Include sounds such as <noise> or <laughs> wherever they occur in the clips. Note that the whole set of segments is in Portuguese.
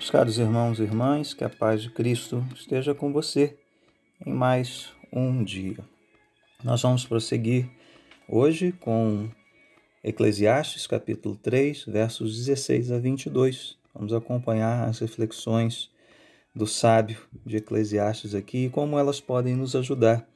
Meus caros irmãos e irmãs, que a paz de Cristo esteja com você em mais um dia. Nós vamos prosseguir hoje com Eclesiastes capítulo 3, versos 16 a 22. Vamos acompanhar as reflexões do sábio de Eclesiastes aqui e como elas podem nos ajudar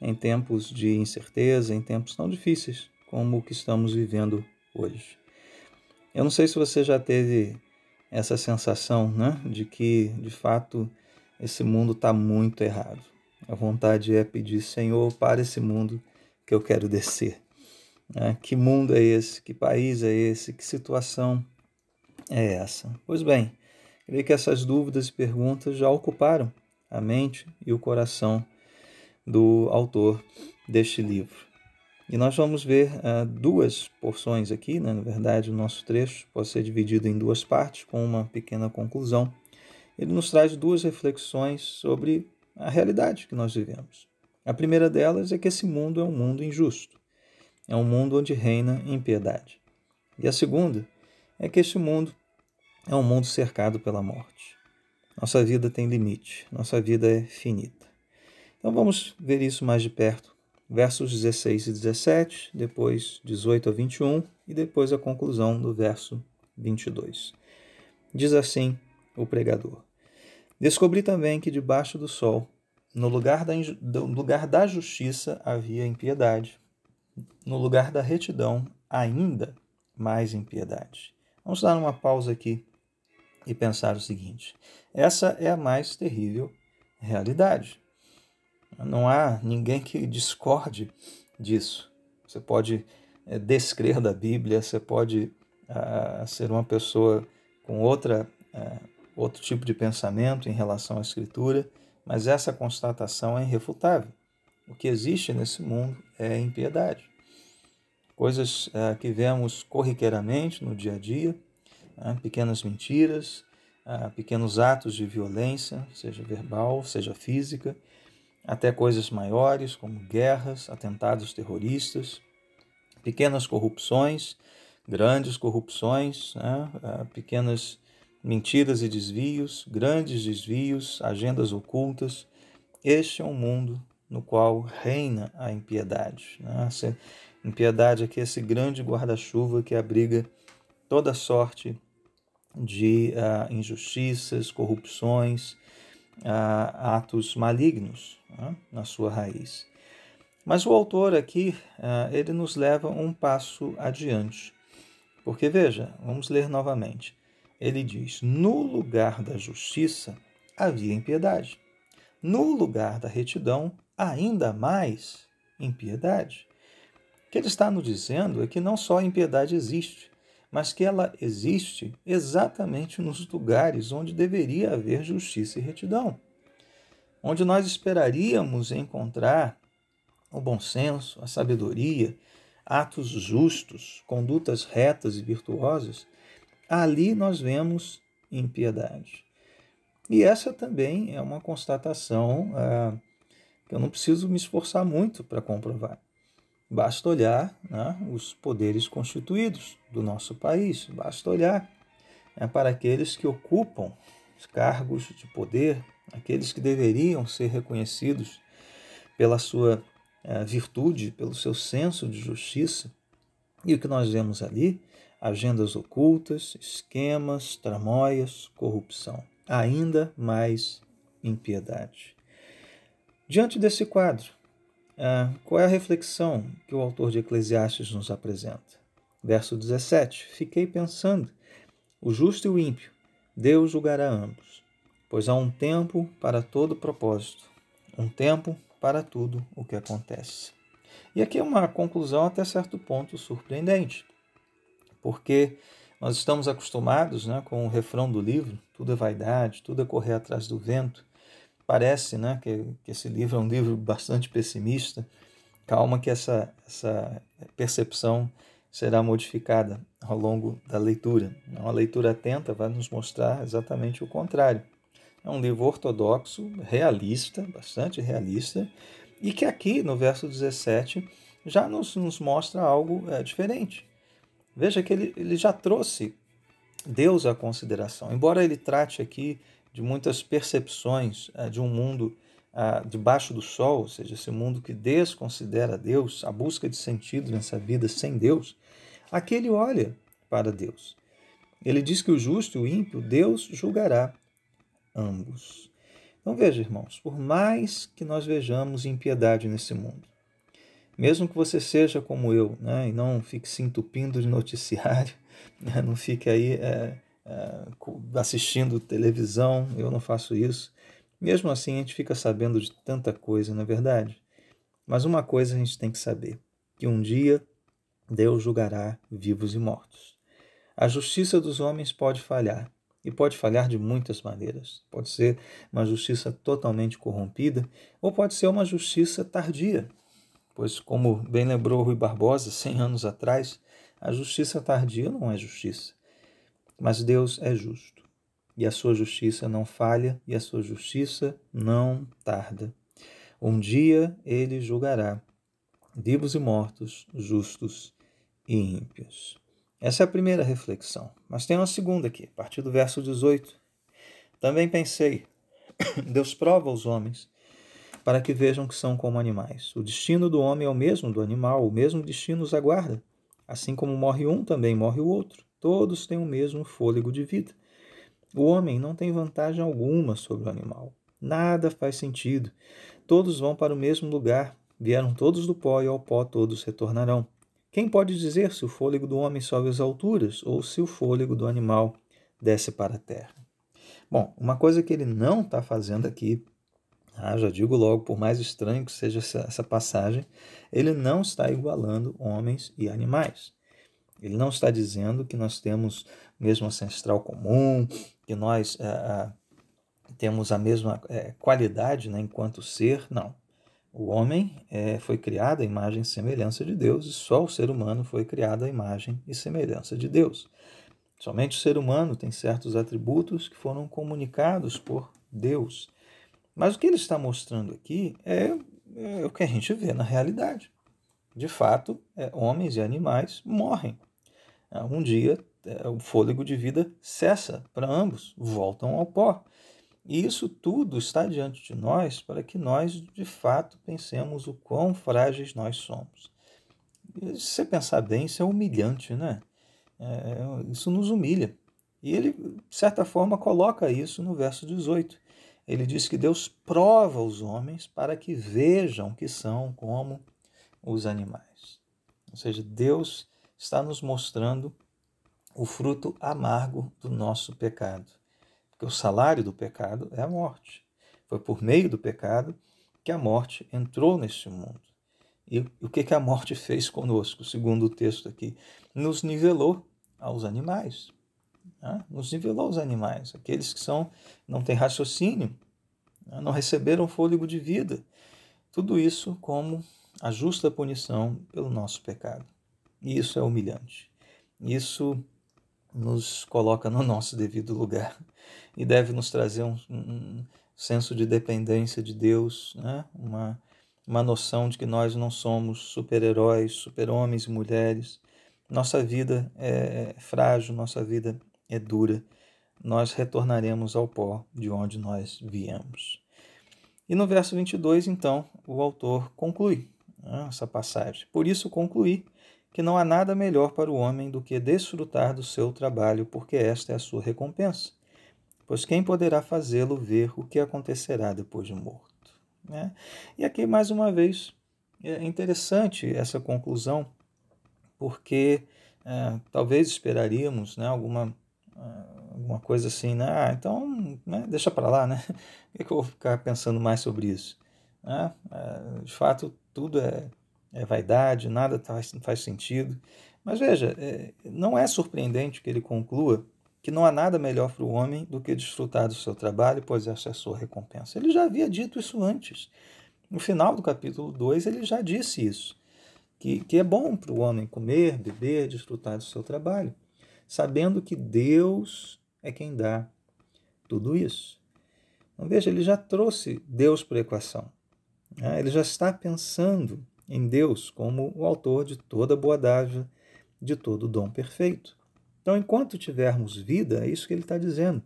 em tempos de incerteza, em tempos tão difíceis como o que estamos vivendo hoje. Eu não sei se você já teve essa sensação né, de que, de fato, esse mundo está muito errado. A vontade é pedir, Senhor, para esse mundo que eu quero descer. Né? Que mundo é esse? Que país é esse? Que situação é essa? Pois bem, creio que essas dúvidas e perguntas já ocuparam a mente e o coração do autor deste livro. E nós vamos ver uh, duas porções aqui, né? na verdade, o nosso trecho pode ser dividido em duas partes, com uma pequena conclusão. Ele nos traz duas reflexões sobre a realidade que nós vivemos. A primeira delas é que esse mundo é um mundo injusto, é um mundo onde reina impiedade. E a segunda é que este mundo é um mundo cercado pela morte. Nossa vida tem limite, nossa vida é finita. Então vamos ver isso mais de perto versos 16 e 17, depois 18 a 21 e depois a conclusão do verso 22. Diz assim o pregador: Descobri também que debaixo do sol, no lugar da, no lugar da justiça, havia impiedade, no lugar da retidão, ainda mais impiedade. Vamos dar uma pausa aqui e pensar o seguinte: essa é a mais terrível realidade. Não há ninguém que discorde disso. Você pode é, descrer da Bíblia, você pode uh, ser uma pessoa com outra, uh, outro tipo de pensamento em relação à Escritura, mas essa constatação é irrefutável. O que existe nesse mundo é impiedade. Coisas uh, que vemos corriqueiramente no dia a dia, né, pequenas mentiras, pequenos atos de violência, seja verbal, seja física, até coisas maiores, como guerras, atentados terroristas, pequenas corrupções, grandes corrupções, né? Ah, pequenas mentiras e desvios, grandes desvios, agendas ocultas. Este é um mundo no qual reina a impiedade. Né? Essa impiedade aqui é esse grande guarda-chuva que abriga toda sorte de uh, injustiças, corrupções, atos malignos né, na sua raiz. Mas o autor aqui, uh, ele nos leva um passo adiante. Porque veja, vamos ler novamente. Ele diz: No lugar da justiça havia impiedade. No lugar da retidão, ainda mais impiedade. O que ele está nos dizendo é que não só a impiedade existe, mas que ela existe exatamente nos lugares onde deveria haver justiça e retidão. Onde nós esperaríamos encontrar o bom senso, a sabedoria, atos justos, condutas retas e virtuosas, ali nós vemos impiedade. E essa também é uma constatação ah, que eu não preciso me esforçar muito para comprovar. Basta olhar né, os poderes constituídos do nosso país, basta olhar né, para aqueles que ocupam cargos de poder, aqueles que deveriam ser reconhecidos pela sua uh, virtude, pelo seu senso de justiça. E o que nós vemos ali? Agendas ocultas, esquemas, tramóias, corrupção. Ainda mais impiedade. Diante desse quadro, ah, qual é a reflexão que o autor de Eclesiastes nos apresenta? Verso 17: Fiquei pensando, o justo e o ímpio, Deus julgará ambos, pois há um tempo para todo propósito, um tempo para tudo o que acontece. E aqui é uma conclusão até certo ponto surpreendente, porque nós estamos acostumados né, com o refrão do livro: tudo é vaidade, tudo é correr atrás do vento. Parece né, que, que esse livro é um livro bastante pessimista. Calma que essa, essa percepção será modificada ao longo da leitura. Uma leitura atenta vai nos mostrar exatamente o contrário. É um livro ortodoxo, realista, bastante realista, e que aqui no verso 17 já nos, nos mostra algo é, diferente. Veja que ele, ele já trouxe Deus a consideração. Embora ele trate aqui de muitas percepções eh, de um mundo ah, debaixo do sol, ou seja, esse mundo que desconsidera Deus, a busca de sentido nessa vida sem Deus, aqui ele olha para Deus. Ele diz que o justo e o ímpio, Deus julgará ambos. Então veja, irmãos, por mais que nós vejamos impiedade nesse mundo, mesmo que você seja como eu, né, e não fique se entupindo de noticiário, <laughs> né, não fique aí é, é, assistindo televisão, eu não faço isso. Mesmo assim, a gente fica sabendo de tanta coisa, não é verdade? Mas uma coisa a gente tem que saber: que um dia Deus julgará vivos e mortos. A justiça dos homens pode falhar, e pode falhar de muitas maneiras. Pode ser uma justiça totalmente corrompida, ou pode ser uma justiça tardia. Pois, como bem lembrou Rui Barbosa, 100 anos atrás, a justiça tardia não é justiça. Mas Deus é justo e a sua justiça não falha, e a sua justiça não tarda. Um dia ele julgará vivos e mortos, justos e ímpios. Essa é a primeira reflexão. Mas tem uma segunda aqui, a partir do verso 18. Também pensei: <coughs> Deus prova os homens para que vejam que são como animais. O destino do homem é o mesmo do animal, o mesmo destino os aguarda. Assim como morre um, também morre o outro. Todos têm o mesmo fôlego de vida. O homem não tem vantagem alguma sobre o animal. Nada faz sentido. Todos vão para o mesmo lugar. Vieram todos do pó e ao pó todos retornarão. Quem pode dizer se o fôlego do homem sobe às alturas ou se o fôlego do animal desce para a terra? Bom, uma coisa que ele não está fazendo aqui, ah, já digo logo, por mais estranho que seja essa, essa passagem, ele não está igualando homens e animais. Ele não está dizendo que nós temos mesmo ancestral comum, que nós é, temos a mesma é, qualidade né, enquanto ser. Não. O homem é, foi criado à imagem e semelhança de Deus e só o ser humano foi criado à imagem e semelhança de Deus. Somente o ser humano tem certos atributos que foram comunicados por Deus. Mas o que ele está mostrando aqui é, é o que a gente vê na realidade. De fato, é, homens e animais morrem. Um dia é, o fôlego de vida cessa para ambos, voltam ao pó. E isso tudo está diante de nós para que nós, de fato, pensemos o quão frágeis nós somos. se você pensar bem, isso é humilhante, né? É, isso nos humilha. E ele, de certa forma, coloca isso no verso 18. Ele diz que Deus prova os homens para que vejam que são como os animais. Ou seja, Deus está nos mostrando o fruto amargo do nosso pecado. Porque o salário do pecado é a morte. Foi por meio do pecado que a morte entrou neste mundo. E o que, que a morte fez conosco, segundo o texto aqui? Nos nivelou aos animais. Né? Nos nivelou aos animais. Aqueles que são não têm raciocínio, né? não receberam fôlego de vida. Tudo isso como a justa punição pelo nosso pecado. E isso é humilhante. Isso nos coloca no nosso devido lugar e deve nos trazer um, um senso de dependência de Deus, né? uma, uma noção de que nós não somos super-heróis, super-homens e mulheres. Nossa vida é frágil, nossa vida é dura. Nós retornaremos ao pó de onde nós viemos. E no verso 22, então, o autor conclui né, essa passagem. Por isso concluí que não há nada melhor para o homem do que desfrutar do seu trabalho, porque esta é a sua recompensa. Pois quem poderá fazê-lo ver o que acontecerá depois de morto? Né? E aqui, mais uma vez, é interessante essa conclusão, porque é, talvez esperaríamos né, alguma, é, alguma coisa assim, né? Ah, então né, deixa para lá, né? <laughs> Por que, eu vou ficar pensando mais sobre isso? Né? É, de fato, tudo é é vaidade, nada faz, faz sentido. Mas veja, é, não é surpreendente que ele conclua que não há nada melhor para o homem do que desfrutar do seu trabalho, pois essa é a sua recompensa. Ele já havia dito isso antes. No final do capítulo 2, ele já disse isso. Que, que é bom para o homem comer, beber, desfrutar do seu trabalho, sabendo que Deus é quem dá tudo isso. Então veja, ele já trouxe Deus para a equação. Né? Ele já está pensando em Deus como o autor de toda boa dádiva, de todo dom perfeito. Então, enquanto tivermos vida, é isso que ele está dizendo.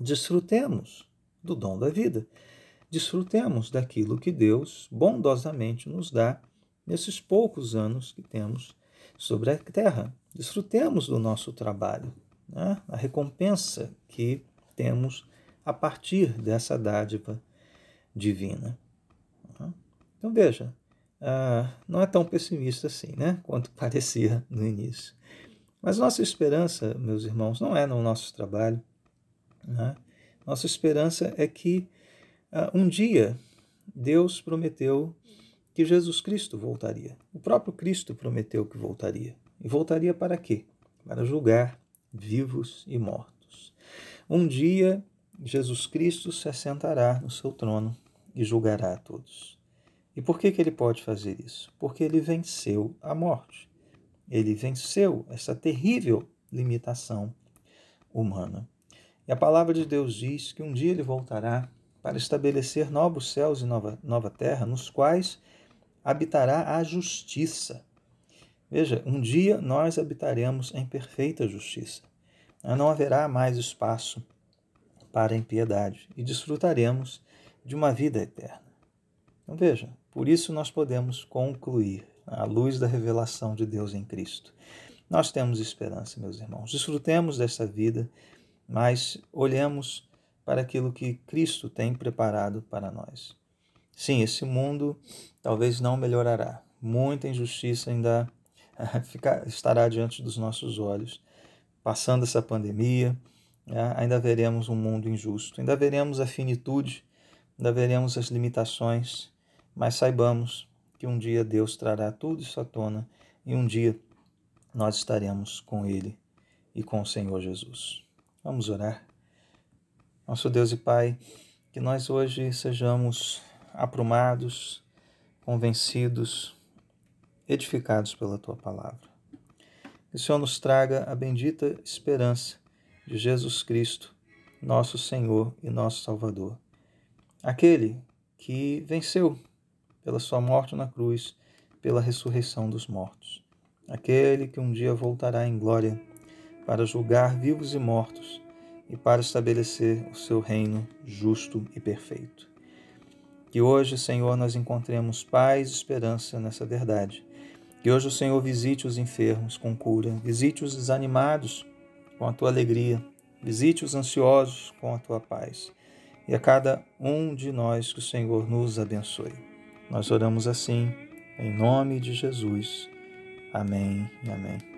Desfrutemos do dom da vida. Desfrutemos daquilo que Deus bondosamente nos dá nesses poucos anos que temos sobre a terra. Desfrutemos do nosso trabalho, né? a recompensa que temos a partir dessa dádiva divina. Então veja, não é tão pessimista assim, né? Quanto <laughs> parecia no início. Mas nossa esperança, meus irmãos, não é no nosso trabalho. Né? Nossa esperança é que um dia Deus prometeu que Jesus Cristo voltaria. O próprio Cristo prometeu que voltaria. E voltaria para quê? Para julgar vivos e mortos. Um dia Jesus Cristo se assentará no seu trono e julgará a todos. E por que, que ele pode fazer isso? Porque ele venceu a morte. Ele venceu essa terrível limitação humana. E a palavra de Deus diz que um dia ele voltará para estabelecer novos céus e nova, nova terra, nos quais habitará a justiça. Veja, um dia nós habitaremos em perfeita justiça. Não haverá mais espaço para impiedade e desfrutaremos de uma vida eterna. Então veja, por isso nós podemos concluir à luz da revelação de Deus em Cristo. Nós temos esperança, meus irmãos. Desfrutemos dessa vida, mas olhemos para aquilo que Cristo tem preparado para nós. Sim, esse mundo talvez não melhorará. Muita injustiça ainda <laughs> estará diante dos nossos olhos. Passando essa pandemia, né, ainda veremos um mundo injusto, ainda veremos a finitude, ainda veremos as limitações, mas saibamos que um dia Deus trará tudo isso à tona e um dia nós estaremos com Ele e com o Senhor Jesus. Vamos orar. Nosso Deus e Pai, que nós hoje sejamos aprumados, convencidos, edificados pela tua palavra. Que o Senhor nos traga a bendita esperança de Jesus Cristo, nosso Senhor e nosso Salvador. Aquele que venceu pela sua morte na cruz, pela ressurreição dos mortos. Aquele que um dia voltará em glória para julgar vivos e mortos e para estabelecer o seu reino justo e perfeito. Que hoje, Senhor, nós encontremos paz e esperança nessa verdade. Que hoje o Senhor visite os enfermos com cura, visite os desanimados com a tua alegria, visite os ansiosos com a tua paz. E a cada um de nós que o Senhor nos abençoe. Nós oramos assim, em nome de Jesus. Amém e amém.